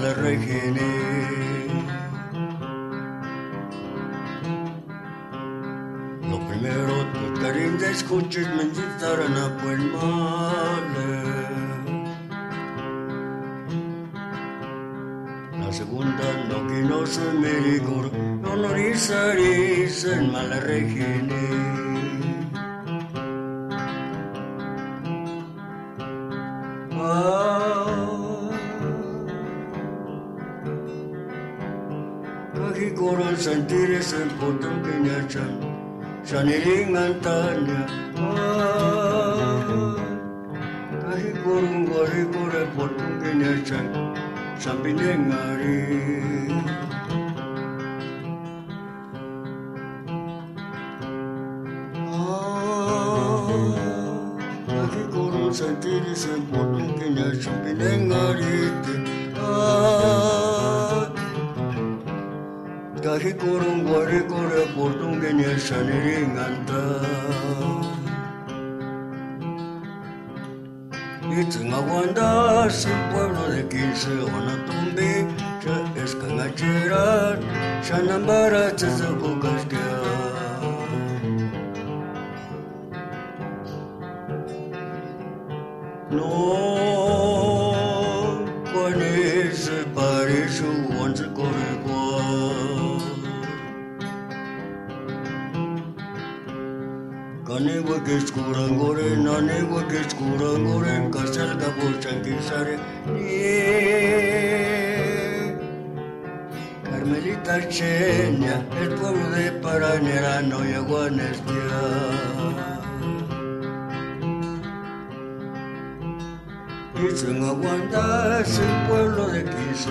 Mal regene. Lo primero, tu cariño escuches, me a buen mar. non mi ricordo, non lo risalisse il male regine. Kaki koron sentir es importante nacha Shanirin antanya Kari kurung kari kore potong kinacha Sampai dengari Kari kurung sentir es importante nacha Sampai dengari dengarin. sentiri sempotin kenya chumpinengarite kahi korong guare kore portung kenya shaniringanta Itzingawanda es el pueblo de Onatumbi, ya es cangacheran, Shanambara, Tzazabucasquean. Carmelita Chenia, el pueblo de Paranera no llegó a Nestia. Dicen aguantas el pueblo de Quisa,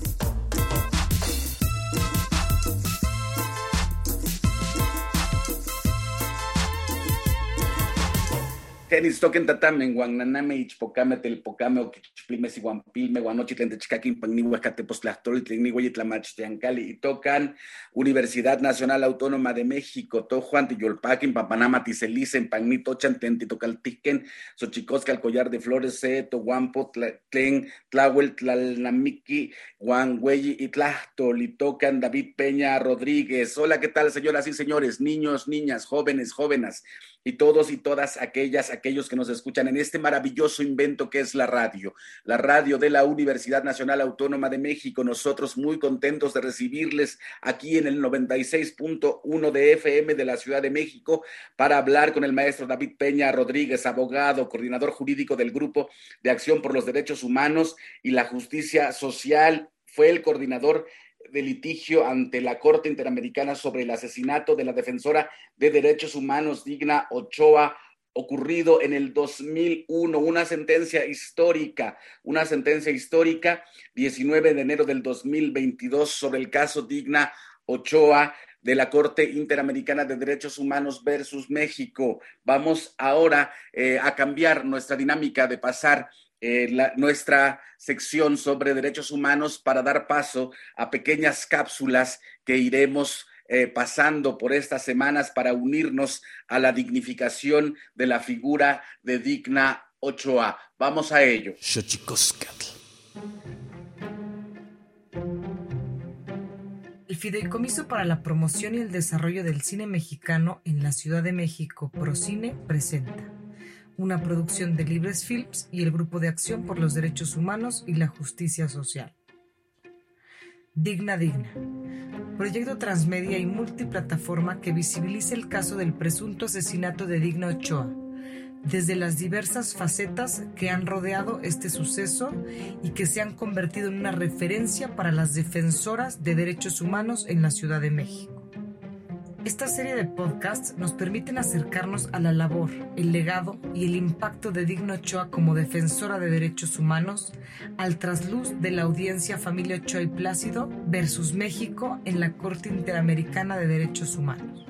Tenis toquen tatamen, guananame, ichpocame, telpocame, oquichplime, siguampilme, guanochitlen, techcaquin, pagniwa, catepostlastorit, tlecnihuay, tlamachtiancali, y tocan Universidad Nacional Autónoma de México, Tojuan, Tiyolpaquin, Papanama, Ticelicen, Pagnitochan, Tentitocaltiquen, Xochicosca, collar de flores, Seto, Guampo, Tlen, Tlahuel, Tlalnamiki, Guangüeyi y tocan David Peña Rodríguez. Hola, ¿qué tal, señoras y señores, niños, niñas, jóvenes, jóvenes? Y todos y todas aquellas, aquellos que nos escuchan en este maravilloso invento que es la radio, la radio de la Universidad Nacional Autónoma de México. Nosotros muy contentos de recibirles aquí en el 96.1 de FM de la Ciudad de México para hablar con el maestro David Peña Rodríguez, abogado, coordinador jurídico del Grupo de Acción por los Derechos Humanos y la Justicia Social. Fue el coordinador de litigio ante la Corte Interamericana sobre el asesinato de la defensora de derechos humanos Digna Ochoa ocurrido en el 2001, una sentencia histórica, una sentencia histórica, 19 de enero del 2022 sobre el caso Digna Ochoa de la Corte Interamericana de Derechos Humanos versus México. Vamos ahora eh, a cambiar nuestra dinámica de pasar eh, nuestra sección sobre derechos humanos para dar paso a pequeñas cápsulas que iremos eh, pasando por estas semanas para unirnos a la dignificación de la figura de Digna Ochoa. Vamos a ello. El Fideicomiso para la Promoción y el Desarrollo del Cine Mexicano en la Ciudad de México, Procine, presenta una producción de Libres Films y el Grupo de Acción por los Derechos Humanos y la Justicia Social. Digna Digna. Proyecto transmedia y multiplataforma que visibiliza el caso del presunto asesinato de Digna Ochoa, desde las diversas facetas que han rodeado este suceso y que se han convertido en una referencia para las defensoras de derechos humanos en la Ciudad de México. Esta serie de podcasts nos permiten acercarnos a la labor, el legado y el impacto de Digno Ochoa como defensora de derechos humanos al trasluz de la audiencia Familia Ochoa y Plácido versus México en la Corte Interamericana de Derechos Humanos.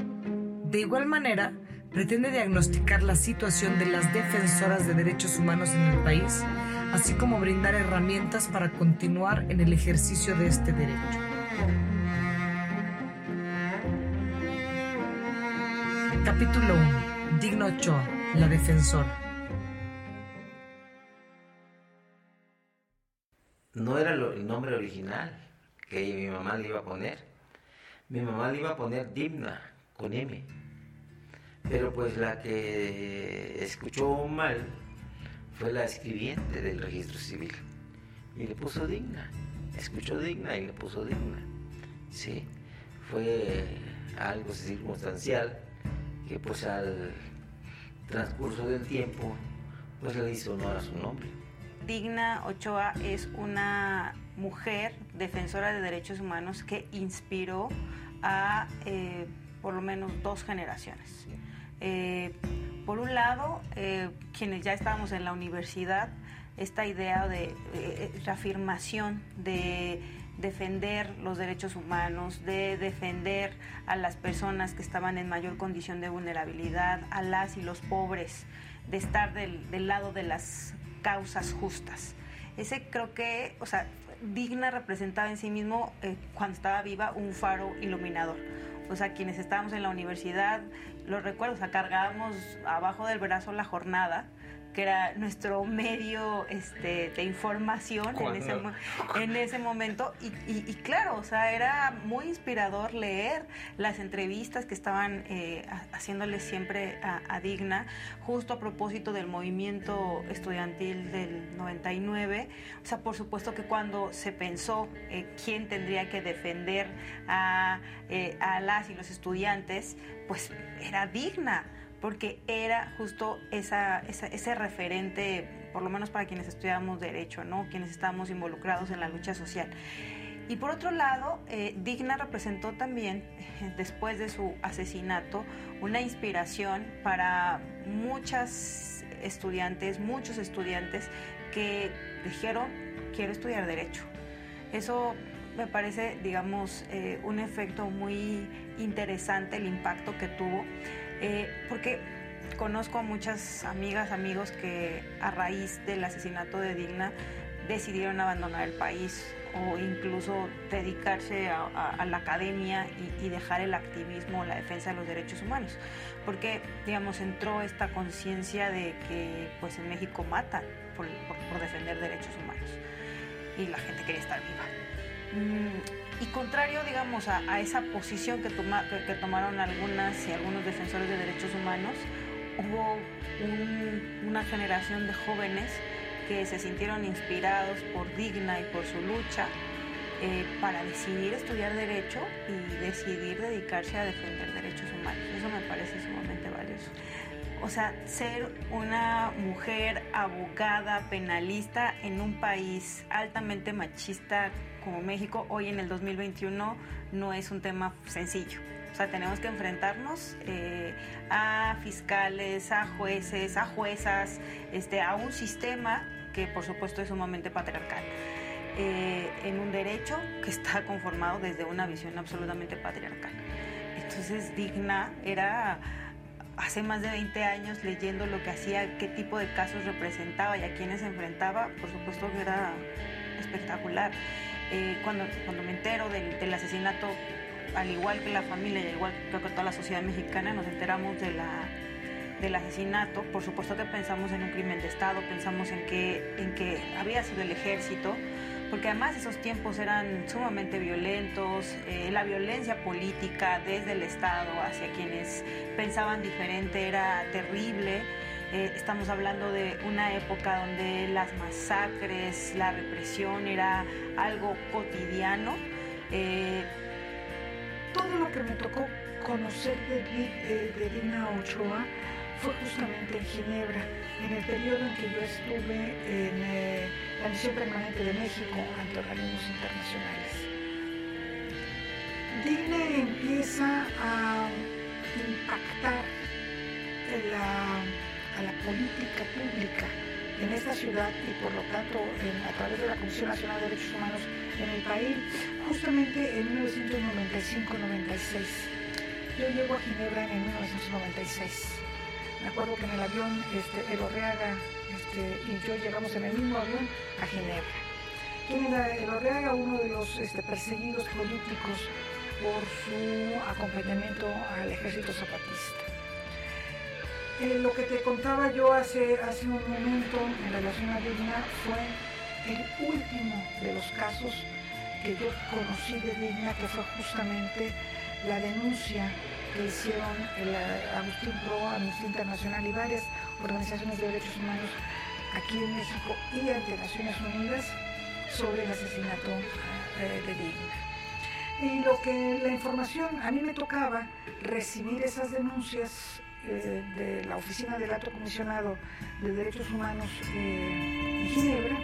De igual manera, pretende diagnosticar la situación de las defensoras de derechos humanos en el país, así como brindar herramientas para continuar en el ejercicio de este derecho. Capítulo 1. Digno Ochoa, la defensora. No era el nombre original que mi mamá le iba a poner. Mi mamá le iba a poner Digna, con M. Pero pues la que escuchó mal fue la escribiente del registro civil. Y le puso Digna. Escuchó Digna y le puso Digna. Sí, fue algo circunstancial que pues al transcurso del tiempo pues le hizo honor a su nombre. Digna Ochoa es una mujer defensora de derechos humanos que inspiró a eh, por lo menos dos generaciones. Eh, por un lado, eh, quienes ya estábamos en la universidad, esta idea de reafirmación de defender los derechos humanos, de defender a las personas que estaban en mayor condición de vulnerabilidad, a las y los pobres, de estar del, lado de las causas justas. Ese creo que, o sea, Digna representaba en sí mismo, eh, cuando estaba viva, un faro iluminador. O sea, quienes estábamos en la universidad, lo recuerdo, o sea, cargábamos abajo del brazo la jornada que era nuestro medio este, de información en ese, en ese, momento. Y, claro, o sea, era muy inspirador leer las entrevistas que estaban eh, haciéndole siempre a, Digna, justo a propósito del movimiento estudiantil del 99. O sea, por supuesto que cuando se pensó eh, quién tendría que defender a, eh, a las y los estudiantes, pues era Digna porque era justo ese referente, por lo menos para quienes estudiamos derecho, ¿no? quienes estamos involucrados en la lucha social. Y por otro lado, eh, Digna representó también, eh, después de su asesinato, una inspiración para muchas estudiantes, muchos estudiantes que dijeron, quiero estudiar derecho. Eso me parece, digamos, eh, un efecto muy interesante, el impacto que tuvo. Eh, porque conozco a muchas amigas, amigos que a raíz del asesinato de Digna decidieron abandonar el país o incluso dedicarse a, la academia y, dejar el activismo, la defensa de los derechos humanos, porque digamos entró esta conciencia de que pues en México matan por, defender derechos humanos y la gente quería estar viva. Mm, y contrario, digamos, a, esa posición que, tomaron algunas y algunos defensores de derechos humanos, hubo una generación de jóvenes que se sintieron inspirados por Digna y por su lucha eh, para decidir estudiar derecho y decidir dedicarse a defender derechos humanos. Eso me parece sumamente valioso. O sea, ser una mujer abogada, penalista en un país altamente machista como México hoy en el 2021 no es un tema sencillo. O sea, tenemos que enfrentarnos eh, a fiscales, a jueces, a juezas, este, a un sistema que por supuesto es sumamente patriarcal. Eh, en un derecho que está conformado desde una visión absolutamente patriarcal. Entonces, Digna era hace más de 20 años leyendo lo que hacía, qué tipo de casos representaba y a quiénes enfrentaba, por supuesto que era espectacular. Eh, cuando, cuando me entero del, asesinato, al igual que la familia y al igual que toda la sociedad mexicana, nos enteramos de la, del asesinato, por supuesto que pensamos en un crimen de Estado, pensamos en que, en que había sido el ejército, porque además esos tiempos eran sumamente violentos, eh, la violencia política desde el Estado hacia quienes pensaban diferente era terrible. Eh, estamos hablando de una época donde las masacres, la represión era algo cotidiano. Eh, todo lo que me tocó conocer de, de Dina Ochoa fue justamente en Ginebra, en el periodo en que yo estuve en eh, la misión permanente de México ante organismos internacionales. Dina empieza a impactar a la política pública en esta ciudad y por lo tanto a través de la Comisión Nacional de Derechos Humanos en el país, justamente en 1995-96. Yo llego a Ginebra en 1996 me acuerdo que en el avión este, el Orreaga este, y yo llegamos en el mismo avión a Ginebra. ¿Quién era el Orreaga? Uno de los este, perseguidos políticos por su acompañamiento al ejército zapatista. Eh, lo que te contaba yo hace, hace un momento en relación a Digna fue el último de los casos que yo conocí de Digna, que fue justamente la denuncia que hicieron el Agustín Pro, Amnistía Internacional y varias organizaciones de derechos humanos aquí en México y ante Naciones Unidas sobre el asesinato eh, de Digna. Y lo que la información, a mí me tocaba recibir esas denuncias eh, de la Oficina del Alto Comisionado de Derechos Humanos eh, en Ginebra.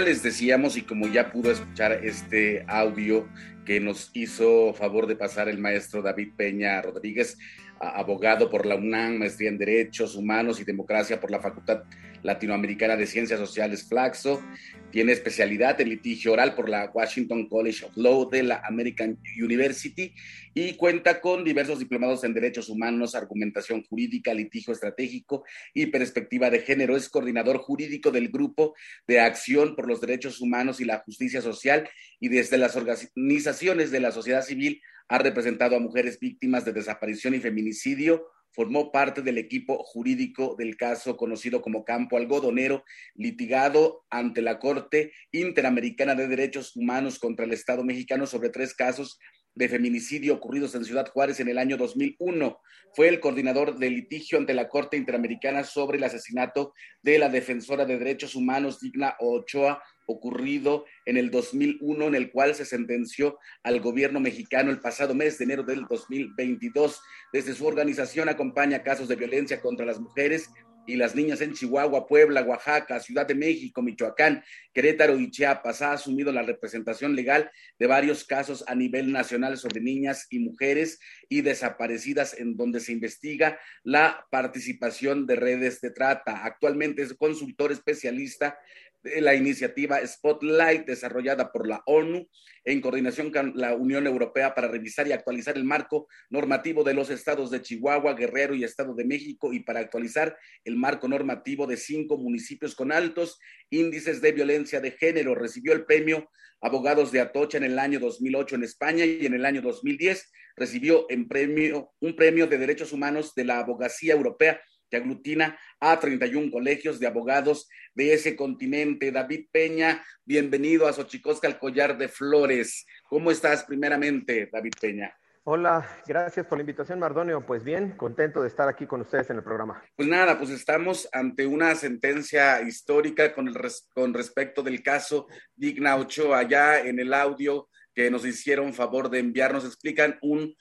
Les decíamos y como ya pudo escuchar este audio que nos hizo favor de pasar el maestro David Peña Rodríguez, abogado por la UNAM, maestría en Derechos Humanos y Democracia por la Facultad Latinoamericana de Ciencias Sociales Flaxo, tiene especialidad en litigio oral por la Washington College of Law de la American University y cuenta con diversos diplomados en derechos humanos, argumentación jurídica, litigio estratégico y perspectiva de género. Es coordinador jurídico del Grupo de Acción por los Derechos Humanos y la Justicia Social y desde las organizaciones de la sociedad civil ha representado a mujeres víctimas de desaparición y feminicidio formó parte del equipo jurídico del caso conocido como Campo Algodonero, litigado ante la Corte Interamericana de Derechos Humanos contra el Estado mexicano sobre tres casos de feminicidio ocurridos en Ciudad Juárez en el año 2001. Fue el coordinador de litigio ante la Corte Interamericana sobre el asesinato de la defensora de derechos humanos Digna Ochoa ocurrido en el 2001, en el cual se sentenció al gobierno mexicano el pasado mes de enero del 2022. Desde su organización acompaña casos de violencia contra las mujeres y las niñas en Chihuahua, Puebla, Oaxaca, Ciudad de México, Michoacán, Querétaro y Chiapas. Ha asumido la representación legal de varios casos a nivel nacional sobre niñas y mujeres y desaparecidas en donde se investiga la participación de redes de trata. Actualmente es consultor especialista la iniciativa Spotlight desarrollada por la ONU en coordinación con la Unión Europea para revisar y actualizar el marco normativo de los estados de Chihuahua, Guerrero y Estado de México y para actualizar el marco normativo de cinco municipios con altos índices de violencia de género. Recibió el premio Abogados de Atocha en el año 2008 en España y en el año 2010 recibió en premio, un premio de derechos humanos de la Abogacía Europea que aglutina a 31 colegios de abogados de ese continente. David Peña, bienvenido a Xochicosca, el collar de flores. ¿Cómo estás primeramente, David Peña? Hola, gracias por la invitación, Mardonio. Pues bien, contento de estar aquí con ustedes en el programa. Pues nada, pues estamos ante una sentencia histórica con, el con respecto del caso Digna Ochoa. Allá en el audio que nos hicieron favor de enviarnos, explican un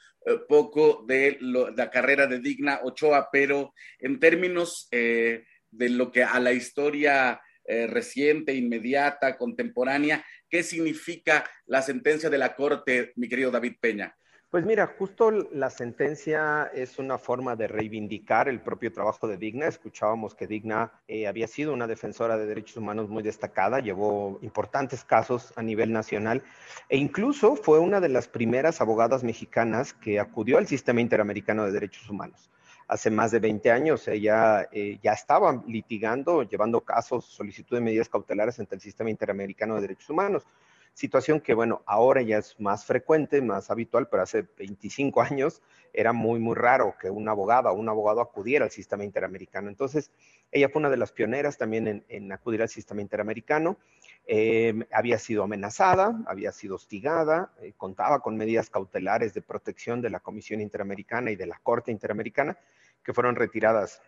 poco de la carrera de Digna Ochoa, pero en términos eh, de lo que a la historia eh, reciente, inmediata, contemporánea, ¿qué significa la sentencia de la Corte, mi querido David Peña? Pues mira, justo la sentencia es una forma de reivindicar el propio trabajo de Digna. Escuchábamos que Digna eh, había sido una defensora de derechos humanos muy destacada, llevó importantes casos a nivel nacional e incluso fue una de las primeras abogadas mexicanas que acudió al sistema interamericano de derechos humanos. Hace más de 20 años ella eh, ya estaba litigando, llevando casos, solicitud de medidas cautelares ante el sistema interamericano de derechos humanos situación que, bueno, ahora ya es más frecuente, más habitual, pero hace 25 años era muy, muy raro que una abogada un abogado acudiera al sistema interamericano. Entonces, ella fue una de las pioneras también en, acudir al sistema interamericano. Em, había sido amenazada, había sido hostigada, eh, contaba con medidas cautelares de protección de la Comisión Interamericana y de la Corte Interamericana, que fueron retiradas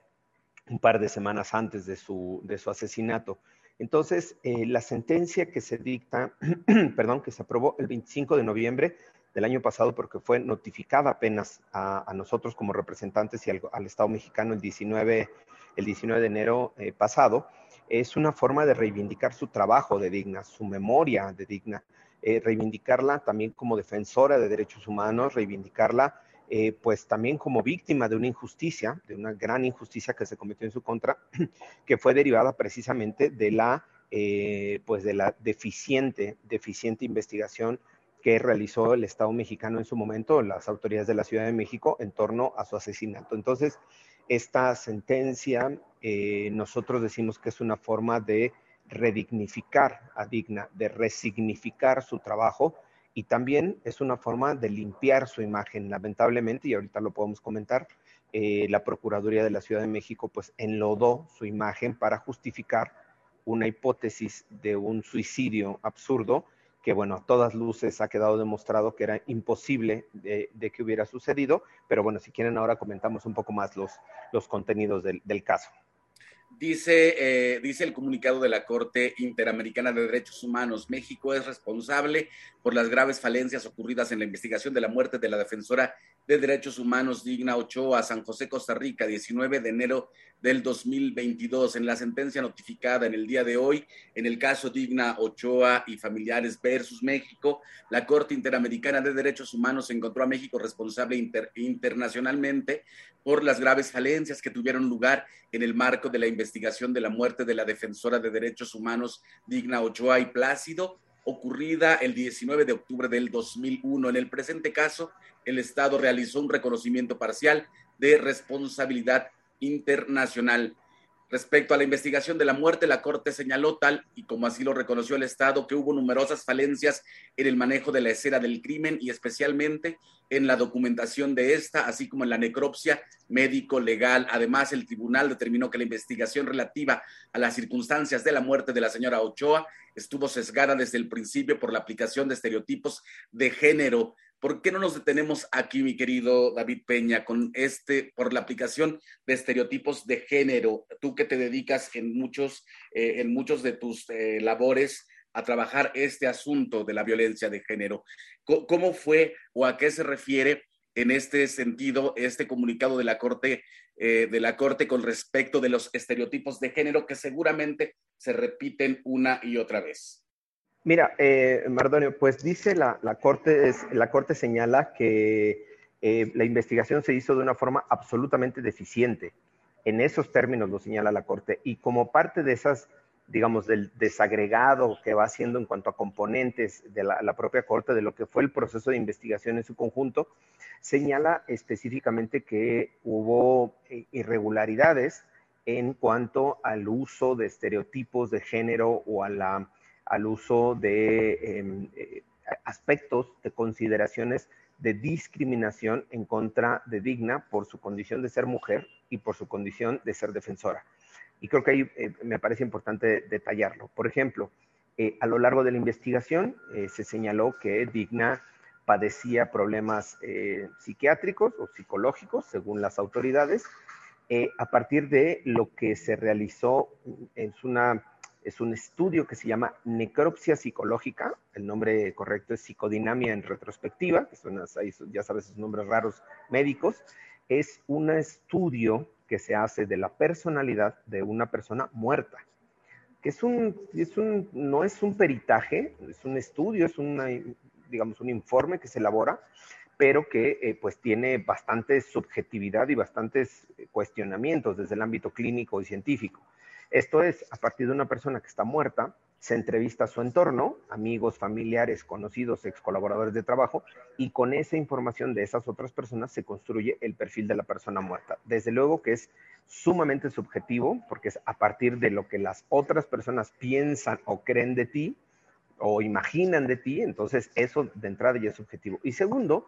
un par de semanas antes de su, de su asesinato. Entonces, eh, la sentencia que se dicta, perdón, que se aprobó el 25 de noviembre del año pasado, porque fue notificada apenas a, nosotros como representantes y al, Estado mexicano el 19, el 19 de enero eh, pasado, es una forma de reivindicar su trabajo de Digna, su memoria de Digna, eh, reivindicarla también como defensora de derechos humanos, reivindicarla eh, pues también como víctima de una injusticia, de una gran injusticia que se cometió en su contra, que fue derivada precisamente de la, eh, pues de la deficiente, deficiente investigación que realizó el Estado mexicano en su momento, las autoridades de la Ciudad de México, en torno a su asesinato. Entonces, esta sentencia, eh, nosotros decimos que es una forma de redignificar a Digna, de resignificar su trabajo, y también es una forma de limpiar su imagen. Lamentablemente, y ahorita lo podemos comentar, eh, la Procuraduría de la Ciudad de México pues enlodó su imagen para justificar una hipótesis de un suicidio absurdo que bueno, a todas luces ha quedado demostrado que era imposible de, que hubiera sucedido, pero bueno, si quieren ahora comentamos un poco más los, los contenidos del caso. Dice, eh, dice el comunicado de la Corte Interamericana de Derechos Humanos, México es responsable por las graves falencias ocurridas en la investigación de la muerte de la defensora de Derechos Humanos Digna Ochoa, San José, Costa Rica, 19 de enero del 2022. En la sentencia notificada en el día de hoy, en el caso Digna Ochoa y familiares versus México, la Corte Interamericana de Derechos Humanos encontró a México responsable internacionalmente por las graves falencias que tuvieron lugar en el marco de la investigación de la muerte de la defensora de derechos humanos Digna Ochoa y Plácido ocurrida el 19 de octubre del 2001. En el presente caso, el Estado realizó un reconocimiento parcial de responsabilidad internacional. Respecto a la investigación de la muerte, la Corte señaló tal, y como así lo reconoció el Estado, que hubo numerosas falencias en el manejo de la escena del crimen y especialmente en la documentación de esta, así como en la necropsia médico-legal. Además, el tribunal determinó que la investigación relativa a las circunstancias de la muerte de la señora Ochoa estuvo sesgada desde el principio por la aplicación de estereotipos de género ¿Por qué no nos detenemos aquí, mi querido David Peña, con este, por la aplicación de estereotipos de género? Tú que te dedicas en muchos, eh, en muchos de tus eh, labores a trabajar este asunto de la violencia de género. ¿Cómo fue o a qué se refiere en este sentido este comunicado de la Corte, eh, de la Corte con respecto de los estereotipos de género que seguramente se repiten una y otra vez? Mira, eh, Mardonio, pues dice la, corte, la Corte señala que eh, la investigación se hizo de una forma absolutamente deficiente. En esos términos lo señala la Corte. Y como parte de esas, digamos, del desagregado que va haciendo en cuanto a componentes de la, propia Corte, de lo que fue el proceso de investigación en su conjunto, señala específicamente que hubo eh, irregularidades en cuanto al uso de estereotipos de género o a la al uso de em, eh, aspectos, de consideraciones de discriminación en contra de Digna por su condición de ser mujer y por su condición de ser defensora. Y creo que ahí eh, me parece importante detallarlo. Por ejemplo, eh, a lo largo de la investigación se señaló que Digna padecía problemas psiquiátricos o psicológicos, según las autoridades, a partir de lo que se realizó, es una es un estudio que se llama necropsia psicológica, el nombre correcto es psicodinamia en retrospectiva, que son ya sabes, esos nombres raros médicos, es un estudio que se hace de la personalidad de una persona muerta, que es un, no es un peritaje, es un estudio, es una, digamos, un informe que se elabora, pero que eh, pues tiene bastante subjetividad y bastantes cuestionamientos desde el ámbito clínico y científico. Esto es, a partir de una persona que está muerta, se entrevista a su entorno, amigos, familiares, conocidos, ex colaboradores de trabajo, y con esa información de esas otras personas se construye el perfil de la persona muerta. Desde luego que es sumamente subjetivo, porque es a partir de lo que las otras personas piensan o creen de ti o imaginan de ti, entonces eso de entrada ya es subjetivo. Y segundo,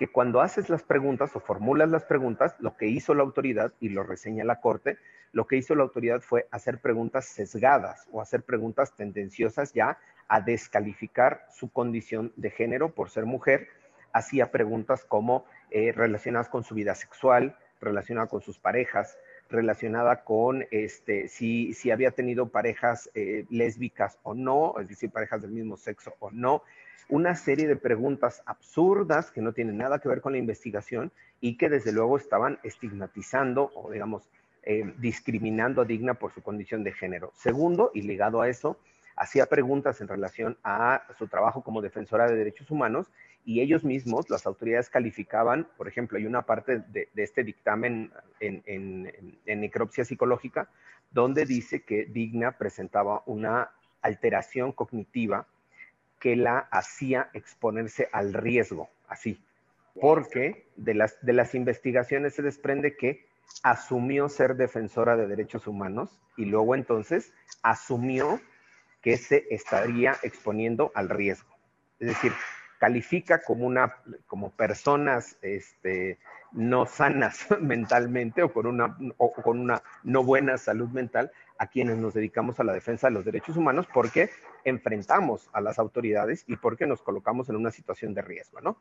que cuando haces las preguntas o formulas las preguntas, lo que hizo la autoridad, y lo reseña la Corte, lo que hizo la autoridad fue hacer preguntas sesgadas o hacer preguntas tendenciosas ya a descalificar su condición de género por ser mujer. Hacía preguntas como eh, relacionadas con su vida sexual, relacionada con sus parejas, relacionada con este, si, si había tenido parejas eh, lésbicas o no, es decir, parejas del mismo sexo o no. Una serie de preguntas absurdas que no tienen nada que ver con la investigación y que desde luego estaban estigmatizando o digamos eh, discriminando a Digna por su condición de género. Segundo, y ligado a eso, hacía preguntas en relación a su trabajo como defensora de derechos humanos y ellos mismos, las autoridades calificaban, por ejemplo, hay una parte de, este dictamen en, en, necropsia psicológica donde dice que Digna presentaba una alteración cognitiva que la hacía exponerse al riesgo, así, porque de las, de las investigaciones se desprende que asumió ser defensora de derechos humanos y luego entonces asumió que se estaría exponiendo al riesgo. Es decir, califica como una como personas este, no sanas mentalmente o con una o con una no buena salud mental a quienes nos dedicamos a la defensa de los derechos humanos porque enfrentamos a las autoridades y porque nos colocamos en una situación de riesgo, ¿no?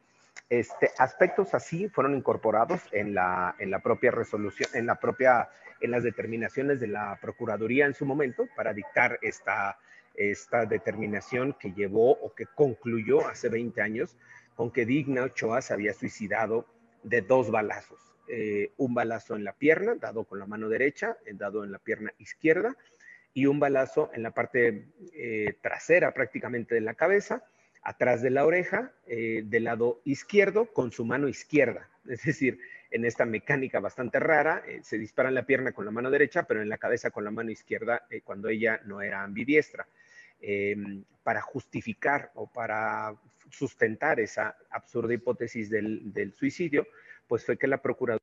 Este, aspectos así fueron incorporados en la, en la propia resolución, en la propia, en las determinaciones de la Procuraduría en su momento para dictar esta, esta determinación que llevó o que concluyó hace 20 años con que Digna Ochoa se había suicidado de dos balazos. Eh, un balazo en la pierna, dado con la mano derecha, eh, dado en la pierna izquierda, y un balazo en la parte eh, trasera prácticamente de la cabeza, atrás de la oreja, del lado izquierdo, con su mano izquierda. Es decir, en esta mecánica bastante rara, se dispara en la pierna con la mano derecha, pero en la cabeza con la mano izquierda cuando ella no era ambidiestra. Em, para justificar o para sustentar esa absurda hipótesis del suicidio, pues fue que la Procuraduría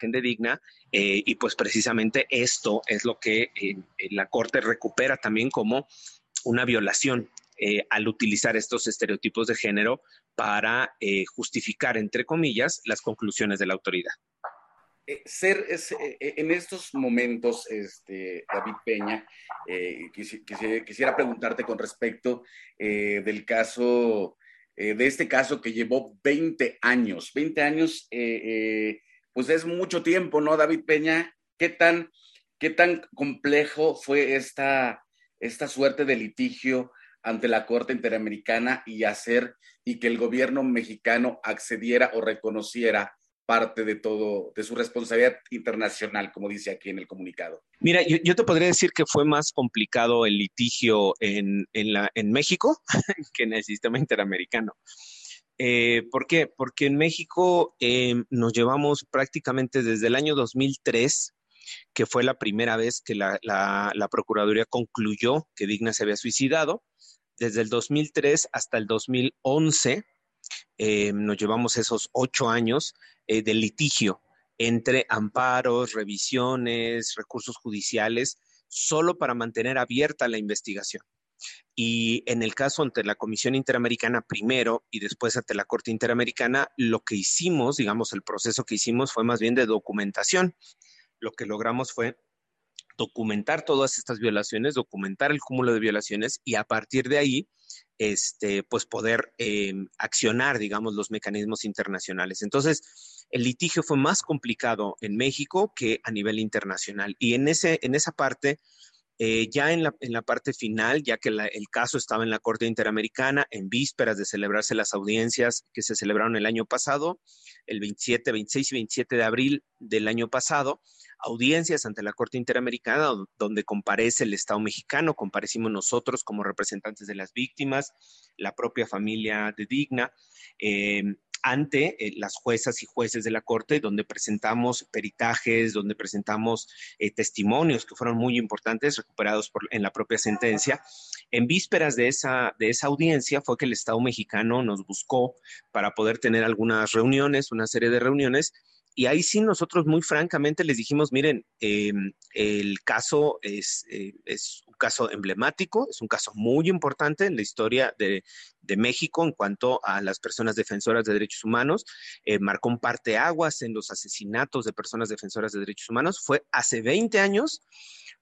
de digna eh, y pues precisamente esto es lo que eh, la Corte recupera también como una violación eh, al utilizar estos estereotipos de género para justificar, entre comillas, las conclusiones de la autoridad. ser en estos momentos, este, David Peña, quisiera, preguntarte con respecto del caso eh, de este caso que llevó 20 años. 20 años, eh, eh, pues es mucho tiempo, ¿no, David Peña? ¿Qué tan, qué tan complejo fue esta, esta suerte de litigio ante la Corte Interamericana y hacer y que el gobierno mexicano accediera o reconociera parte de todo, de su responsabilidad internacional, como dice aquí en el comunicado. Mira, yo, te podría decir que fue más complicado el litigio en, la, en México que en el sistema interamericano. Eh, ¿Por qué? Porque en México eh, nos llevamos prácticamente desde el año 2003, que fue la primera vez que la, la Procuraduría concluyó que Digna se había suicidado, desde el 2003 hasta el 2011 eh, nos llevamos esos ocho años eh, de litigio entre amparos, revisiones, recursos judiciales, solo para mantener abierta la investigación. Y en el caso ante la Comisión Interamericana primero y después ante la Corte Interamericana, lo que hicimos, digamos, el proceso que hicimos fue más bien de documentación. Lo que logramos fue documentar todas estas violaciones, documentar el cúmulo de violaciones y a partir de ahí, este, pues poder eh, accionar, digamos, los mecanismos internacionales. Entonces, el litigio fue más complicado en México que a nivel internacional. Y en, ese, en esa parte, eh, ya en la, parte final, ya que el caso estaba en la Corte Interamericana, en vísperas de celebrarse las audiencias que se celebraron el año pasado, el 27, 26 y 27 de abril del año pasado, audiencias ante la Corte Interamericana donde comparece el Estado mexicano, comparecimos nosotros como representantes de las víctimas, la propia familia de Digna. Eh, ante eh, las juezas y jueces de la Corte, donde presentamos peritajes, donde presentamos eh, testimonios que fueron muy importantes, recuperados en la propia sentencia. En vísperas de esa, de esa audiencia fue que el Estado mexicano nos buscó para poder tener algunas reuniones, una serie de reuniones, y ahí sí nosotros muy francamente les dijimos, miren, em, el caso es, eh, es, caso emblemático, es un caso muy importante en la historia de, México en cuanto a las personas defensoras de derechos humanos. Eh, marcó un parteaguas en los asesinatos de personas defensoras de derechos humanos. Fue hace 20 años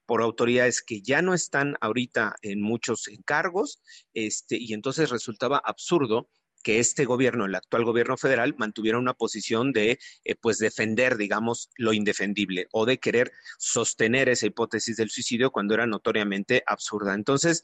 por autoridades que ya no están ahorita en muchos encargos, este, y entonces resultaba absurdo que este gobierno, el actual gobierno federal, mantuviera una posición de, eh, pues, defender, digamos, lo indefendible o de querer sostener esa hipótesis del suicidio cuando era notoriamente absurda. Entonces,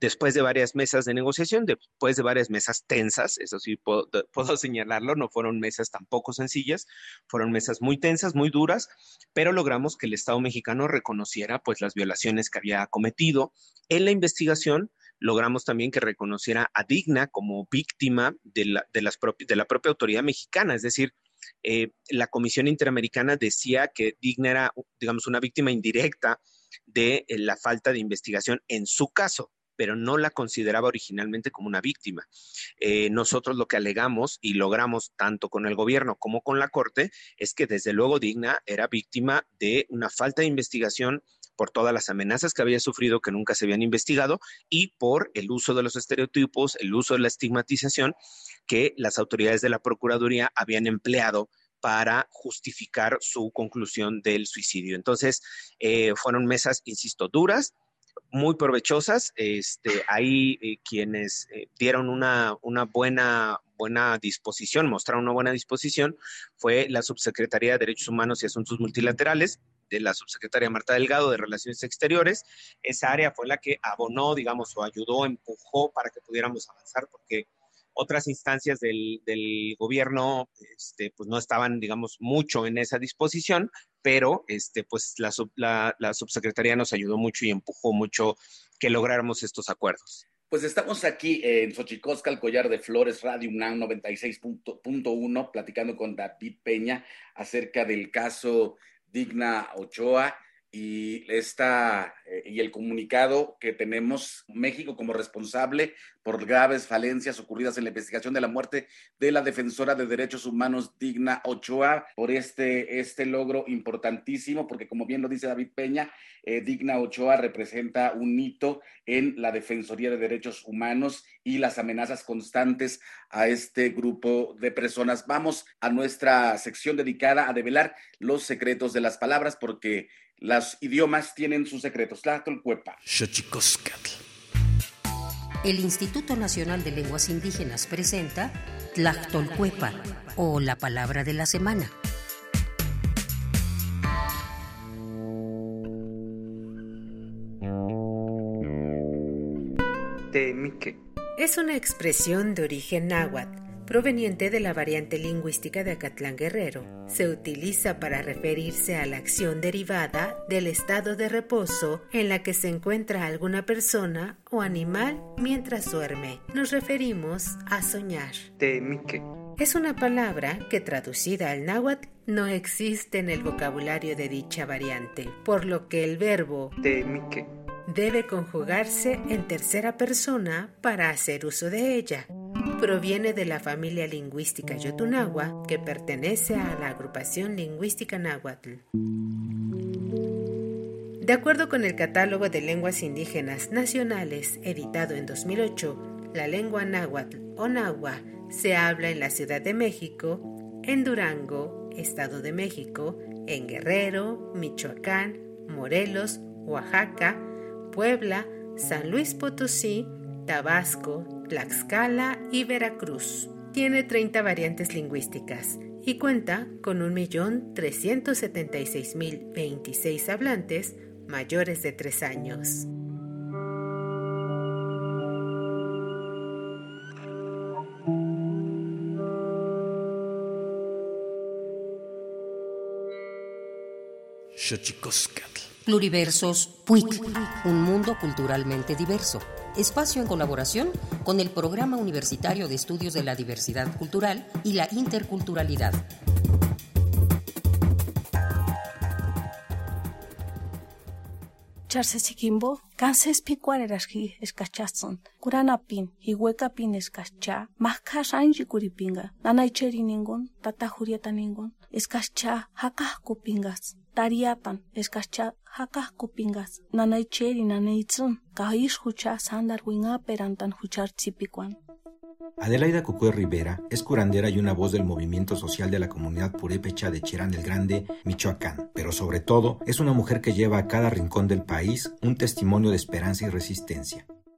después de varias mesas de negociación, después de varias mesas tensas, eso sí puedo, puedo, señalarlo, no fueron mesas tampoco sencillas, fueron mesas muy tensas, muy duras, pero logramos que el Estado mexicano reconociera pues las violaciones que había cometido en la investigación logramos también que reconociera a Digna como víctima de la, de las de la propia autoridad mexicana, es decir, eh, la Comisión Interamericana decía que Digna era, digamos, una víctima indirecta de eh, la falta de investigación en su caso, pero no la consideraba originalmente como una víctima. Eh, nosotros lo que alegamos y logramos tanto con el gobierno como con la Corte es que desde luego Digna era víctima de una falta de investigación por todas las amenazas que había sufrido que nunca se habían investigado y por el uso de los estereotipos, el uso de la estigmatización que las autoridades de la Procuraduría habían empleado para justificar su conclusión del suicidio. Entonces, eh, fueron mesas, insisto, duras, muy provechosas. Este, ahí eh, quienes eh, dieron una, una buena, buena disposición, mostraron una buena disposición, fue la Subsecretaría de Derechos Humanos y Asuntos Multilaterales, de la subsecretaria Marta Delgado de Relaciones Exteriores. Esa área fue la que abonó, digamos, o ayudó, empujó para que pudiéramos avanzar, porque otras instancias del, gobierno este, pues no estaban, digamos, mucho en esa disposición, pero este, pues la, la, la subsecretaría nos ayudó mucho y empujó mucho que lográramos estos acuerdos. Pues estamos aquí en Xochicosca, el collar de flores, Radio UNAM 96.1, platicando con David Peña acerca del caso Digna Ochoa y esta eh, y el comunicado que tenemos México como responsable por graves falencias ocurridas en la investigación de la muerte de la defensora de derechos humanos Digna Ochoa por este este logro importantísimo porque como bien lo dice David Peña eh, Digna Ochoa representa un hito en la defensoría de derechos humanos y las amenazas constantes a este grupo de personas. Vamos a nuestra sección dedicada a develar los secretos de las palabras porque los idiomas tienen sus secretos. Tlachtolcuepa. El Instituto Nacional de Lenguas Indígenas presenta Tlachtolcuepa o la palabra de la semana. Es una expresión de origen náhuatl proveniente de la variante lingüística de Acatlán Guerrero. Se utiliza para referirse a la acción derivada del estado de reposo en la que se encuentra alguna persona o animal mientras duerme. Nos referimos a soñar. Es una palabra que traducida al náhuatl no existe en el vocabulario de dicha variante, por lo que el verbo debe conjugarse en tercera persona para hacer uso de ella proviene de la familia lingüística Yotunagua, que pertenece a la agrupación lingüística náhuatl. De acuerdo con el Catálogo de Lenguas Indígenas Nacionales, editado en 2008, la lengua náhuatl o nahua se habla en la Ciudad de México, en Durango, Estado de México, en Guerrero, Michoacán, Morelos, Oaxaca, Puebla, San Luis Potosí, Tabasco, Tlaxcala y Veracruz. Tiene 30 variantes lingüísticas y cuenta con 1.376.026 hablantes mayores de 3 años. Pluriversos PUIC, un mundo culturalmente diverso. Espacio en colaboración con el Programa Universitario de Estudios de la Diversidad Cultural y la Interculturalidad. Charsesikimbo, kanses picuarerasji escachazon, kuranapin, hihuecapin escacha, masca ranji kuripinga, nanaicheri ningun, tata jurieta ningun, nanaitzun, kahish hucha. Adelaida Cucué Rivera es curandera y una voz del movimiento social de la comunidad purépecha de Cherán el Grande, Michoacán, pero sobre todo es una mujer que lleva a cada rincón del país un testimonio de esperanza y resistencia.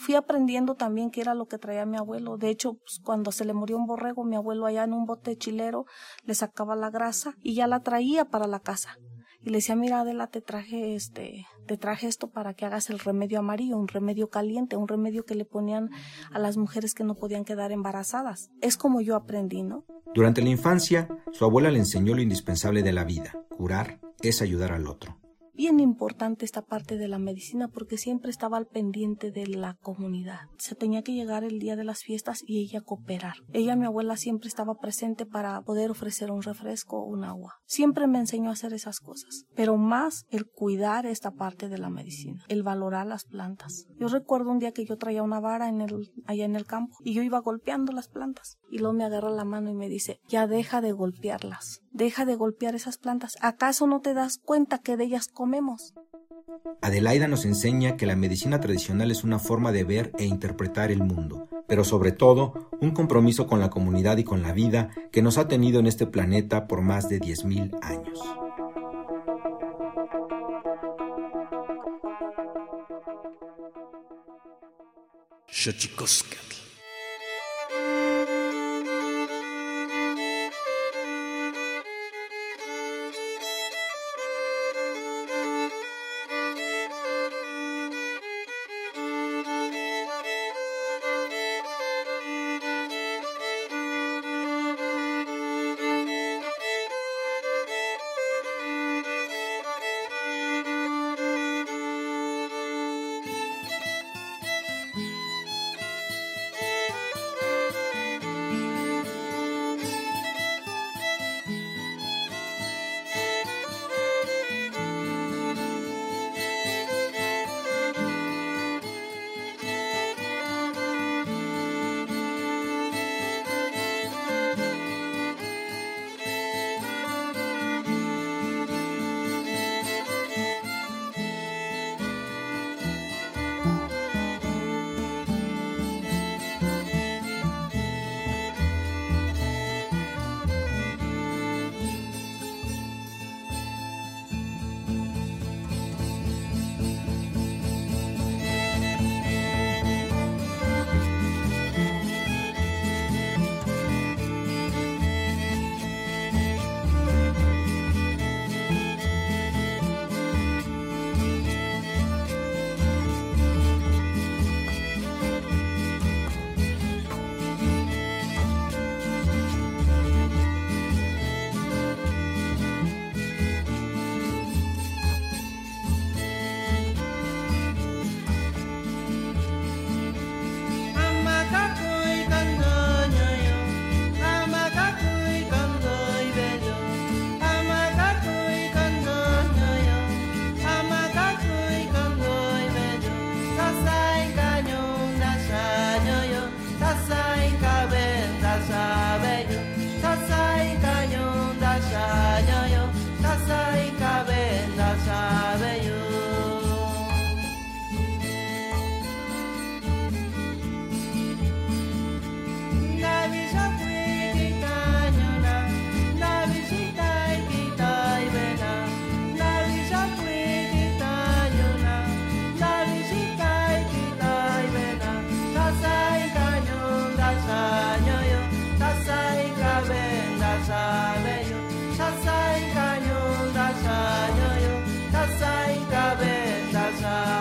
fui aprendiendo también qué era lo que traía mi abuelo. De hecho, pues, cuando se le murió un borrego, mi abuelo allá en un bote chilero le sacaba la grasa y ya la traía para la casa. Y le decía, mira Adela, te traje este, te traje esto para que hagas el remedio amarillo, un remedio caliente, un remedio que le ponían a las mujeres que no podían quedar embarazadas. Es como yo aprendí, ¿no? Durante la infancia, su abuela le enseñó lo indispensable de la vida. Curar es ayudar al otro bien importante esta parte de la medicina porque siempre estaba al pendiente de la comunidad. Se tenía que llegar el día de las fiestas y ella cooperar. Ella, mi abuela, siempre estaba presente para poder ofrecer un refresco o un agua. Siempre me enseñó a hacer esas cosas, pero más el cuidar esta parte de la medicina, el valorar las plantas. Yo recuerdo un día que yo traía una vara en el, allá en el campo y yo iba golpeando las plantas y luego me agarra la mano y me dice, ya deja de golpearlas, Deja de golpear esas plantas. ¿Acaso no te das cuenta que de ellas comemos? Adelaida nos enseña que la medicina tradicional es una forma de ver e interpretar el mundo, pero sobre todo un compromiso con la comunidad y con la vida que nos ha tenido en este planeta por más de 10.000 años.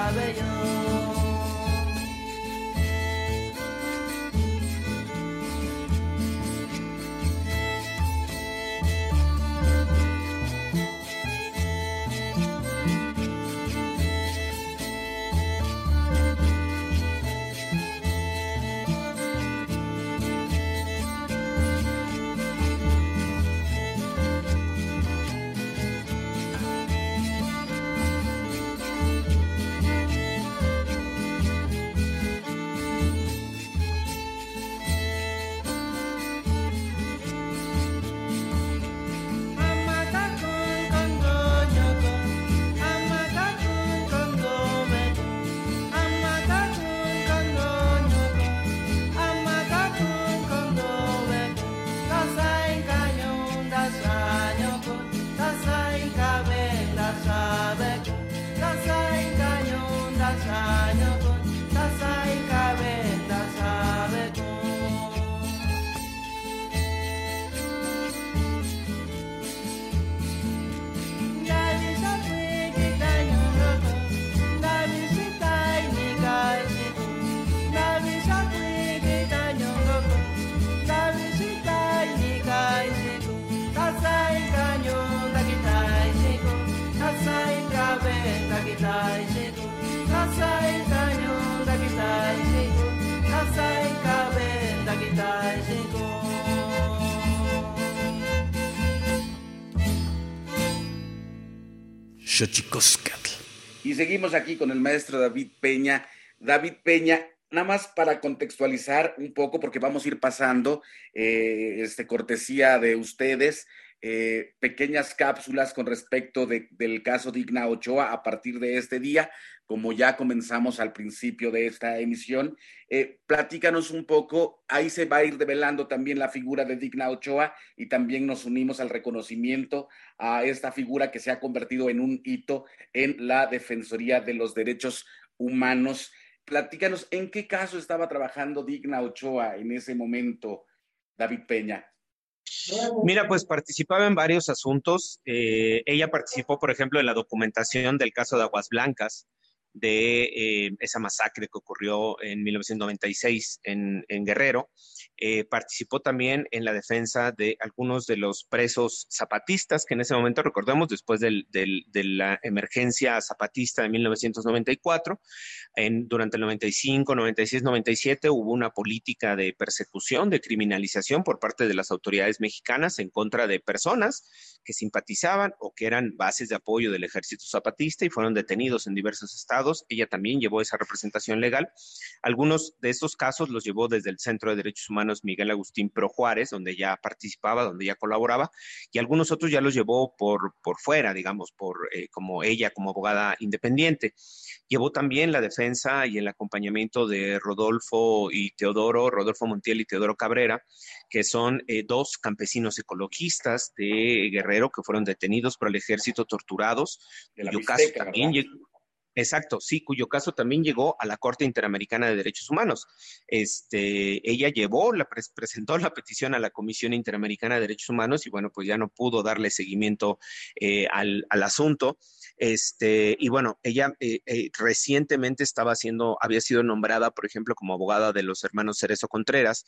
pabellón. Seguimos aquí con el maestro David Peña. David Peña, nada más para contextualizar un poco, porque vamos a ir pasando, eh, este, cortesía de ustedes, eh, pequeñas cápsulas con respecto del caso Digna Ochoa a partir de este día, como ya comenzamos al principio de esta emisión. Eh, platícanos un poco, ahí se va a ir develando también la figura de Digna Ochoa y también nos unimos al reconocimiento a esta figura que se ha convertido en un hito en la Defensoría de los Derechos Humanos. Platícanos, ¿en qué caso estaba trabajando Digna Ochoa en ese momento, David Peña? Mira, pues participaba en varios asuntos. Eh, ella participó, por ejemplo, en la documentación del caso de Aguas Blancas, de eh, esa masacre que ocurrió en 1996 en, Guerrero. Eh, participó también en la defensa de algunos de los presos zapatistas, que en ese momento, recordemos, después de la emergencia zapatista de 1994, en, durante el 95, 96, 97 hubo una política de persecución, de criminalización por parte de las autoridades mexicanas en contra de personas que simpatizaban o que eran bases de apoyo del ejército zapatista y fueron detenidos en diversos estados. Ella también llevó esa representación legal. Algunos de estos casos los llevó desde el Centro de Derechos Humanos Miguel Agustín Pro Juárez, donde ya participaba, donde ya colaboraba, y algunos otros ya los llevó por, por fuera, digamos, por eh, como ella, como abogada independiente. Llevó también la defensa y el acompañamiento de Rodolfo y Teodoro, Rodolfo Montiel y Teodoro Cabrera, que son eh, dos campesinos ecologistas de Guerrero que fueron detenidos por el ejército, torturados, de la caso también Exacto, sí, cuyo caso también llegó a la Corte Interamericana de Derechos Humanos. Este, ella llevó, la presentó la petición a la Comisión Interamericana de Derechos Humanos y bueno, pues ya no pudo darle seguimiento eh, al, al, asunto. Este, y bueno, ella eh, eh, recientemente estaba siendo, había sido nombrada, por ejemplo, como abogada de los hermanos Cerezo Contreras,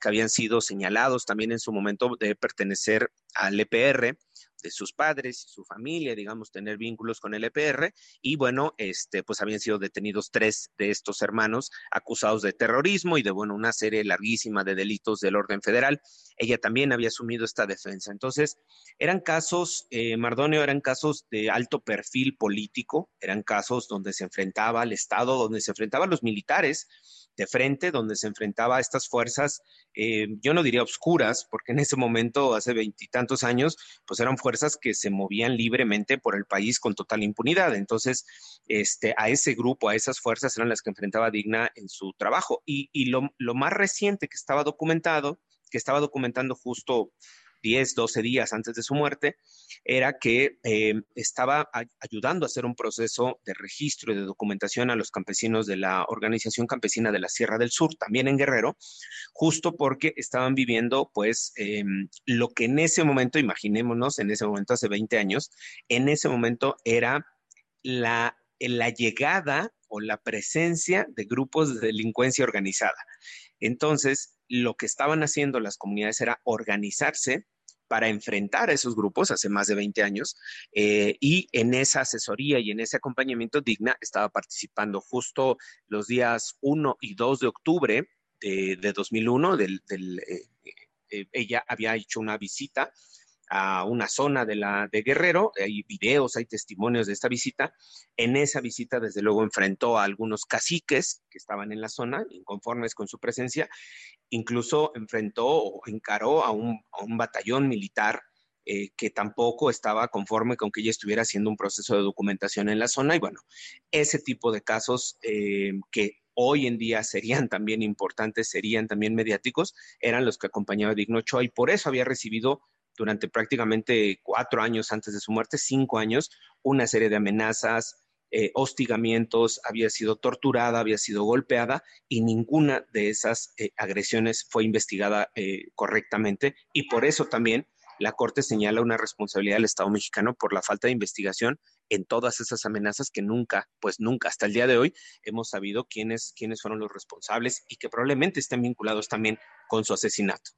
que habían sido señalados también en su momento de pertenecer al EPR de sus padres y su familia, digamos, tener vínculos con el EPR. Y bueno, este, pues habían sido detenidos tres de estos hermanos acusados de terrorismo y de, bueno, una serie larguísima de delitos del orden federal. Ella también había asumido esta defensa. Entonces, eran casos, eh, Mardonio, eran casos de alto perfil político, eran casos donde se enfrentaba al Estado, donde se enfrentaban los militares de frente, donde se enfrentaba a estas fuerzas, eh, yo no diría oscuras, porque en ese momento, hace veintitantos años, pues eran fuerzas que se movían libremente por el país con total impunidad. Entonces, este, a ese grupo, a esas fuerzas eran las que enfrentaba Digna en su trabajo. Y, y lo, lo más reciente que estaba documentado, que estaba documentando justo 10, 12 días antes de su muerte, era que eh, estaba ayudando a hacer un proceso de registro y de documentación a los campesinos de la Organización Campesina de la Sierra del Sur, también en Guerrero, justo porque estaban viviendo, pues, em, lo que en ese momento, imaginémonos, en ese momento, hace 20 años, en ese momento era la, la llegada o la presencia de grupos de delincuencia organizada. Entonces, lo que estaban haciendo las comunidades era organizarse para enfrentar a esos grupos hace más de 20 años eh, y en esa asesoría y en ese acompañamiento digna estaba participando justo los días 1 y 2 de octubre de, 2001, del, eh, eh, ella había hecho una visita a una zona de, la, de Guerrero, hay videos, hay testimonios de esta visita. En esa visita, desde luego, enfrentó a algunos caciques que estaban en la zona, inconformes con su presencia, incluso enfrentó o encaró a un, batallón militar eh, que tampoco estaba conforme con que ella estuviera haciendo un proceso de documentación en la zona. Y bueno, ese tipo de casos eh, que hoy en día serían también importantes, serían también mediáticos, eran los que acompañaba Digno Ochoa y por eso había recibido durante prácticamente cuatro años antes de su muerte, cinco años, una serie de amenazas, eh, hostigamientos, había sido torturada, había sido golpeada y ninguna de esas eh, agresiones fue investigada eh, correctamente y por eso también la Corte señala una responsabilidad del Estado mexicano por la falta de investigación en todas esas amenazas que nunca, pues nunca, hasta el día de hoy, hemos sabido quiénes, quiénes fueron los responsables y que probablemente estén vinculados también con su asesinato.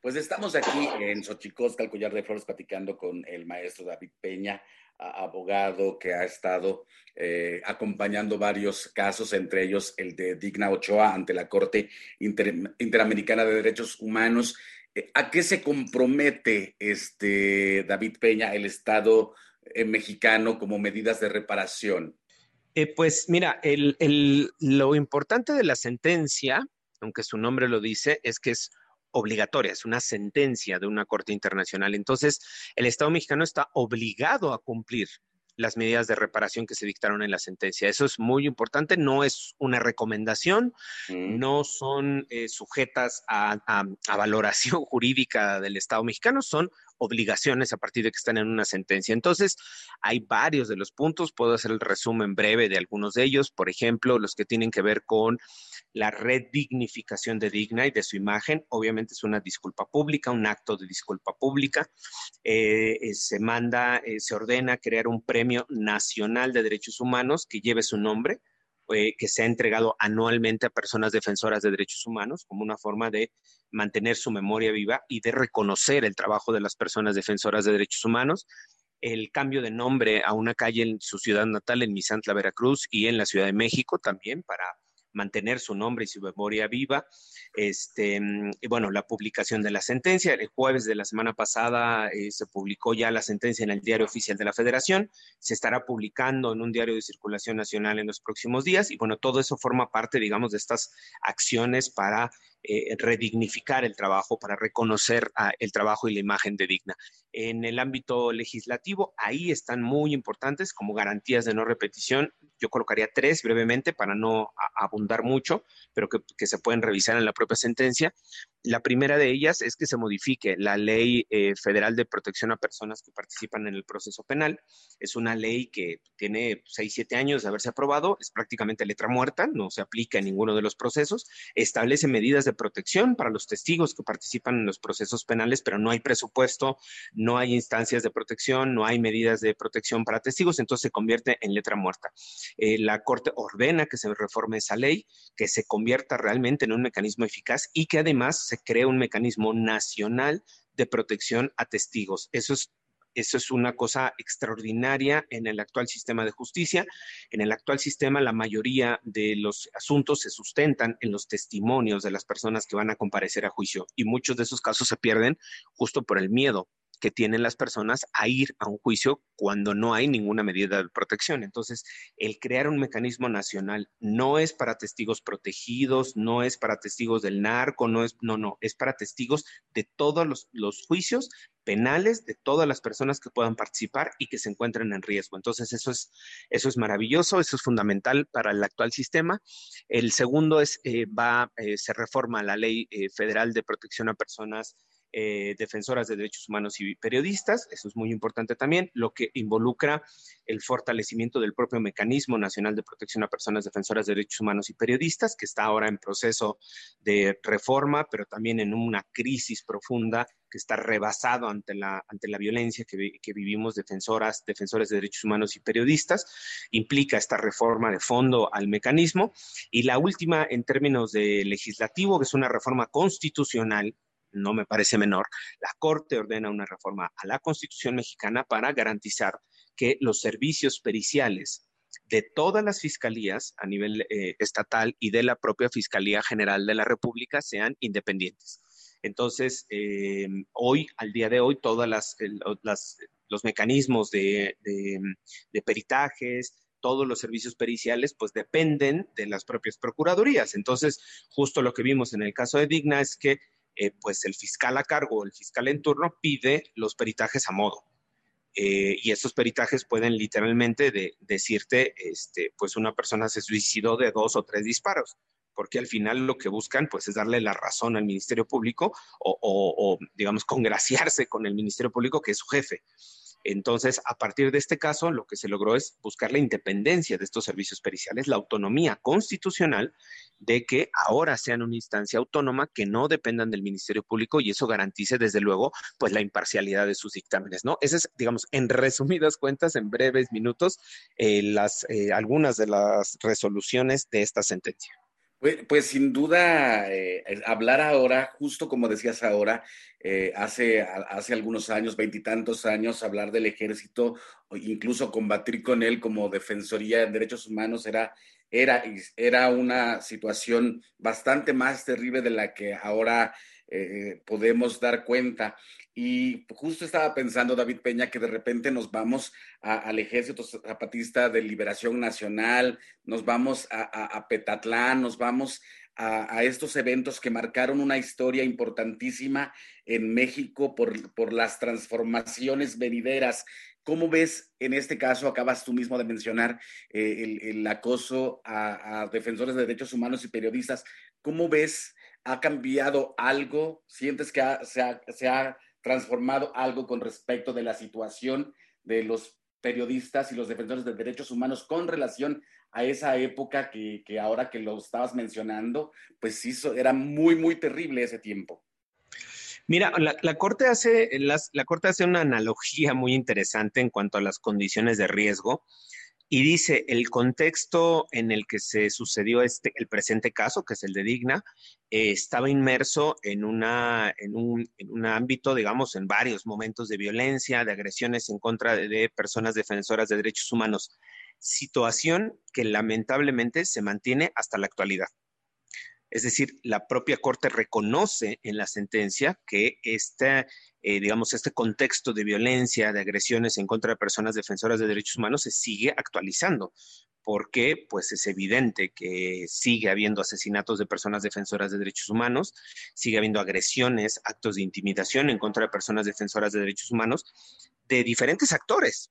Pues estamos aquí en Xochicosca, el collar de flores, platicando con el maestro David Peña, abogado que ha estado eh, acompañando varios casos, entre ellos el de Digna Ochoa ante la Corte Interamericana de Derechos Humanos. Eh, ¿A qué se compromete este David Peña, el Estado eh, mexicano como medidas de reparación? Pues mira, lo importante de la sentencia, aunque su nombre lo dice, es que es obligatoria, es una sentencia de una corte internacional. Entonces, el Estado mexicano está obligado a cumplir las medidas de reparación que se dictaron en la sentencia. Eso es muy importante, no es una recomendación, mm. no son eh, sujetas a, valoración jurídica del Estado mexicano, son obligaciones a partir de que están en una sentencia. Entonces, hay varios de los puntos, puedo hacer el resumen breve de algunos de ellos, por ejemplo, los que tienen que ver con la redignificación de Digna y de su imagen. Obviamente es una disculpa pública, un acto de disculpa pública. Eh, eh, se manda, eh, se ordena crear un premio nacional de derechos humanos que lleve su nombre, que sea entregado anualmente a personas defensoras de derechos humanos como una forma de mantener su memoria viva y de reconocer el trabajo de las personas defensoras de derechos humanos. El cambio de nombre a una calle en su ciudad natal, en Misantla, Veracruz, y en la Ciudad de México también, para mantener su nombre y su memoria viva. Este, mm, y bueno, la publicación de la sentencia. El jueves de la semana pasada eh, se publicó ya la sentencia en el Diario Oficial de la Federación. Se estará publicando en un diario de circulación nacional en los próximos días. Y bueno, todo eso forma parte, digamos, de estas acciones para eh, redignificar el trabajo, para reconocer ah, el trabajo y la imagen de Digna. En el ámbito legislativo, ahí están muy importantes como garantías de no repetición. Yo colocaría tres brevemente para no abundar mucho, pero que, se pueden revisar en la propia sentencia. La primera de ellas es que se modifique la ley eh, federal de protección a personas que participan en el proceso penal. Es una ley que tiene 6, 7 años de haberse aprobado, es prácticamente letra muerta, no se aplica en ninguno de los procesos, establece medidas de protección para los testigos que participan en los procesos penales, pero no hay presupuesto, no hay instancias de protección, no hay medidas de protección para testigos, entonces se convierte en letra muerta. Eh, la Corte ordena que se reforme esa ley, que se convierta realmente en un mecanismo eficaz y que además se cree un mecanismo nacional de protección a testigos. Eso es eso es una cosa extraordinaria en el actual sistema de justicia. En el actual sistema, la mayoría de los asuntos se sustentan en los testimonios de las personas que van a comparecer a juicio y muchos de esos casos se pierden justo por el miedo que tienen las personas a ir a un juicio cuando no hay ninguna medida de protección. Entonces, el crear un mecanismo nacional no es para testigos protegidos, no es para testigos del narco, no es, no, no, es para testigos de todos los, los juicios penales de todas las personas que puedan participar y que se encuentren en riesgo. Entonces, eso es, eso es maravilloso, eso es fundamental para el actual sistema. El segundo es, eh, va, eh, se reforma la ley eh, federal de protección a personas eh, defensoras de derechos humanos y periodistas, eso es muy importante también, lo que involucra el fortalecimiento del propio mecanismo nacional de protección a personas defensoras de derechos humanos y periodistas, que está ahora en proceso de reforma, pero también en una crisis profunda que está rebasado ante la, ante la violencia que, que, vivimos defensoras, defensores de derechos humanos y periodistas, implica esta reforma de fondo al mecanismo. Y la última, en términos de legislativo, que es una reforma constitucional no me parece menor, la Corte ordena una reforma a la Constitución mexicana para garantizar que los servicios periciales de todas las fiscalías a nivel eh, estatal y de la propia Fiscalía General de la República sean independientes. Entonces, eh, hoy, al día de hoy, todos los mecanismos de, peritajes, todos los servicios periciales, pues dependen de las propias procuradurías. Entonces, justo lo que vimos en el caso de Digna es que eh, pues el fiscal a cargo, el fiscal en turno, pide los peritajes a modo. Eh, y estos peritajes pueden literalmente decirte, este, pues una persona se suicidó de dos o tres disparos, porque al final lo que buscan, pues es darle la razón al Ministerio Público o, o digamos, congraciarse con el Ministerio Público, que es su jefe. Entonces, a partir de este caso, lo que se logró es buscar la independencia de estos servicios periciales, la autonomía constitucional de que ahora sean una instancia autónoma que no dependan del Ministerio Público y eso garantice desde luego pues la imparcialidad de sus dictámenes, ¿no? Esas es, digamos, en resumidas cuentas, en breves minutos, eh, las, eh, algunas de las resoluciones de esta sentencia. Pues, pues, sin duda, eh, hablar ahora, justo como decías ahora, eh, hace, hace algunos años, veintitantos años, hablar del ejército, incluso combatir con él como Defensoría de Derechos Humanos era, era, era una situación bastante más terrible de la que ahora eh, podemos dar cuenta. Y justo estaba pensando, David Peña, que de repente nos vamos al Ejército Zapatista de Liberación Nacional, nos vamos a, Petatlán, nos vamos a, estos eventos que marcaron una historia importantísima en México por, por las transformaciones venideras. ¿Cómo ves en este caso, acabas tú mismo de mencionar, eh, el, acoso a, defensores de derechos humanos y periodistas? ¿Cómo ves, ha cambiado algo? ¿Sientes que se, ha, transformado algo con respecto de la situación de los periodistas y los defensores de derechos humanos con relación a esa época que, ahora que lo estabas mencionando, pues sí, era muy, muy terrible ese tiempo. Mira, la, corte hace, la Corte hace una analogía muy interesante en cuanto a las condiciones de riesgo y dice el contexto en el que se sucedió este, el presente caso, que es el de Digna, eh, estaba inmerso en, una, en, un, en un ámbito, digamos, en varios momentos de violencia, de agresiones en contra de personas defensoras de derechos humanos, situación que lamentablemente se mantiene hasta la actualidad. Es decir, la propia Corte reconoce en la sentencia que este, digamos, este contexto de violencia, de agresiones en contra de personas defensoras de derechos humanos se sigue actualizando, porque pues es evidente que sigue habiendo asesinatos de personas defensoras de derechos humanos, sigue habiendo agresiones, actos de intimidación en contra de personas defensoras de derechos humanos de diferentes actores,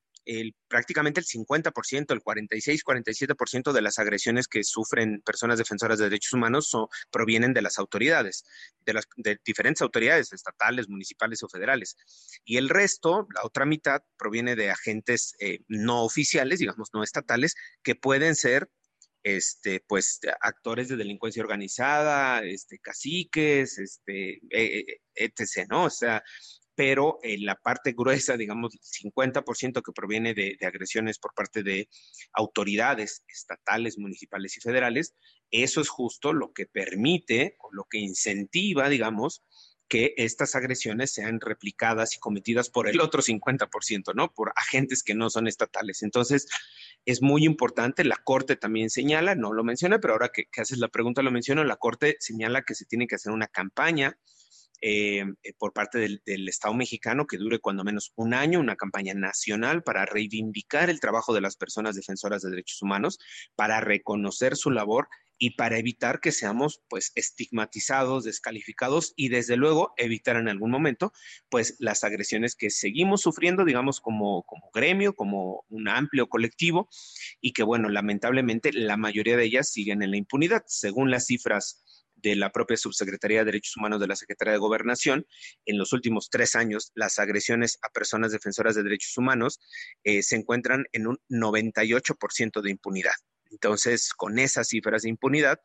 prácticamente el 50%, el 46, 47% de las agresiones que sufren personas defensoras de derechos humanos provienen de las autoridades, de las diferentes autoridades estatales, municipales o federales. Y el resto, la otra mitad, proviene de agentes eh, no oficiales, digamos, no estatales, que pueden ser este, pues, actores de delincuencia organizada, este, caciques, este, e, e, etc., ¿no? O sea, pero en la parte gruesa, digamos, el 50% que proviene de, agresiones por parte de autoridades estatales, municipales y federales, eso es justo lo que permite o lo que incentiva, digamos, que estas agresiones sean replicadas y cometidas por el otro 50%, ¿no? Por agentes que no son estatales. Entonces, es muy importante, la Corte también señala, no lo menciona, pero ahora que, que haces la pregunta lo menciono, la Corte señala que se tiene que hacer una campaña eh, eh, por parte del, Estado mexicano que dure cuando menos un año, una campaña nacional para reivindicar el trabajo de las personas defensoras de derechos humanos, para reconocer su labor y para evitar que seamos pues estigmatizados, descalificados y desde luego evitar en algún momento pues las agresiones que seguimos sufriendo, digamos, como, como gremio, como un amplio colectivo y que bueno, lamentablemente la mayoría de ellas siguen en la impunidad. Según las cifras de la propia Subsecretaría de Derechos Humanos de la Secretaría de Gobernación, en los últimos tres años, las agresiones a personas defensoras de derechos humanos eh, se encuentran en un 98% de impunidad. Entonces, con esas cifras de impunidad,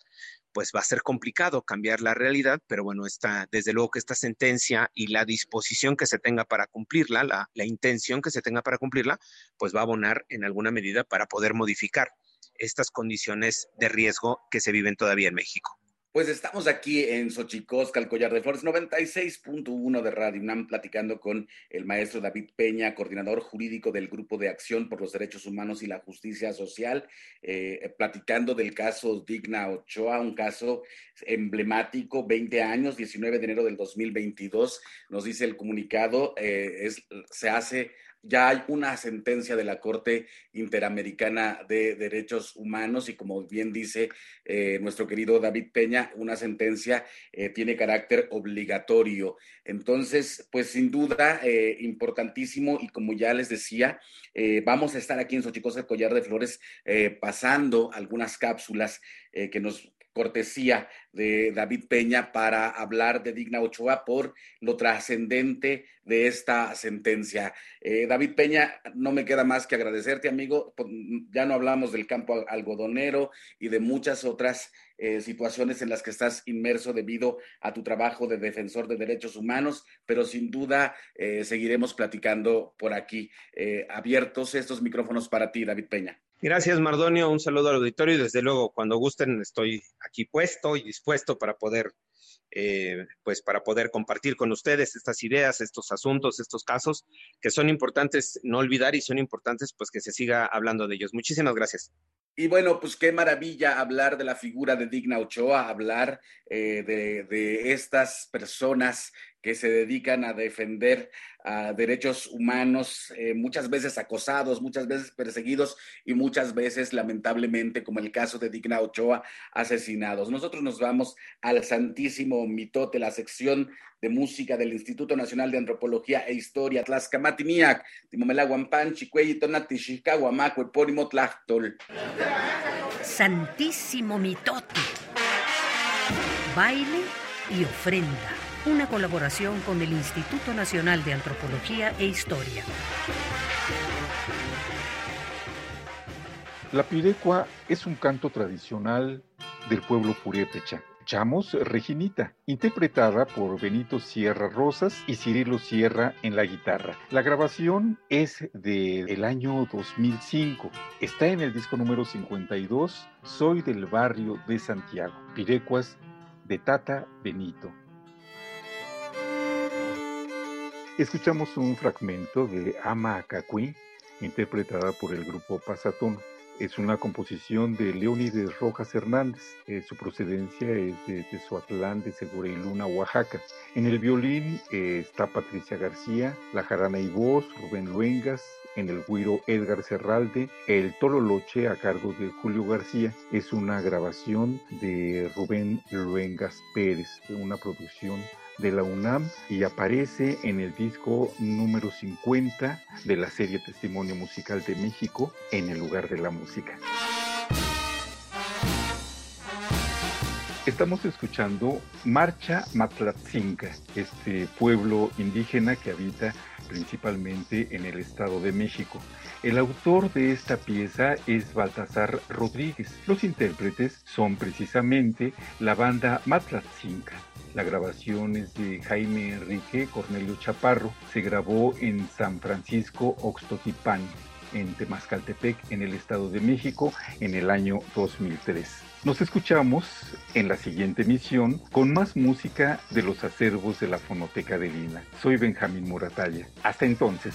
pues va a ser complicado cambiar la realidad, pero bueno, está, desde luego que esta sentencia y la disposición que se tenga para cumplirla, la, la intención que se tenga para cumplirla, pues va a abonar en alguna medida para poder modificar estas condiciones de riesgo que se viven todavía en México. Pues estamos aquí en Xochicosca, el Collar de Flores 96.1 de Radio UNAM, platicando con el maestro David Peña, coordinador jurídico del Grupo de Acción por los Derechos Humanos y la Justicia Social, eh, platicando del caso Digna Ochoa, un caso emblemático, 20 años, 19 de enero del 2022, nos dice el comunicado, eh, es, se hace ya hay una sentencia de la Corte Interamericana de Derechos Humanos y como bien dice eh, nuestro querido David Peña, una sentencia eh, tiene carácter obligatorio. Entonces, pues sin duda, eh, importantísimo y como ya les decía, vamos a estar aquí en Xochicosa, Collar de Flores, pasando algunas cápsulas que nos cortesía de David Peña para hablar de Digna Ochoa por lo trascendente de esta sentencia. Eh, David Peña, no me queda más que agradecerte, amigo. Ya no hablamos del campo algodonero y de muchas otras eh, situaciones en las que estás inmerso debido a tu trabajo de defensor de derechos humanos, pero sin duda eh, seguiremos platicando por aquí. abiertos estos micrófonos para ti, David Peña. Gracias, Mardonio. Un saludo al auditorio y desde luego, cuando gusten, estoy aquí puesto y dispuesto para poder eh, pues para poder compartir con ustedes estas ideas, estos asuntos, estos casos que son importantes no olvidar y son importantes pues que se siga hablando de ellos. Muchísimas gracias. Y bueno, pues qué maravilla hablar de la figura de Digna Ochoa, hablar eh, de, de, estas personas que se dedican a defender a derechos humanos, eh, muchas veces acosados, muchas veces perseguidos y muchas veces, lamentablemente, como el caso de Digna Ochoa, asesinados. Nosotros nos vamos al Santísimo Mitote, la sección de música del Instituto Nacional de Antropología e Historia, Tlaxcamatiniac, Timomelaguampan, Chicueyitonati, Xicahuamaco, Epónimo Tlachtol. Santísimo Mitote. Baile y ofrenda una colaboración con el Instituto Nacional de Antropología e Historia. La pirecua es un canto tradicional del pueblo purépecha. Chamos Reginita, interpretada por Benito Sierra Rosas y Cirilo Sierra en la guitarra. La grabación es del año 2005. Está en el disco número 52, Soy del barrio de Santiago. Pirecuas de Tata Benito. Escuchamos un fragmento de Ama Acacui, interpretada por el grupo Pasatón. Es una composición de Leónides Rojas Hernández. Eh, su procedencia es de Tezuatlán de Segura y Luna, Oaxaca. En el violín eh, está Patricia García, la jarana y voz, Rubén Luengas, en el guiro Edgar Serralde, el Tololoche a cargo de Julio García. Es una grabación de Rubén Luengas Pérez, una producción de la UNAM y aparece en el disco número 50 de la serie Testimonio Musical de México en el lugar de la música. Estamos escuchando Marcha Matlatzinca, este pueblo indígena que habita principalmente en el Estado de México. El autor de esta pieza es Baltasar Rodríguez. Los intérpretes son precisamente la banda Matlatzinca. La grabación es de Jaime Enrique Cornelio Chaparro. Se grabó en San Francisco Oxtotipán, en Temascaltepec, en el Estado de México, en el año 2003. Nos escuchamos en la siguiente emisión con más música de los acervos de la Fonoteca de Lina. Soy Benjamín Muratalla. Hasta entonces.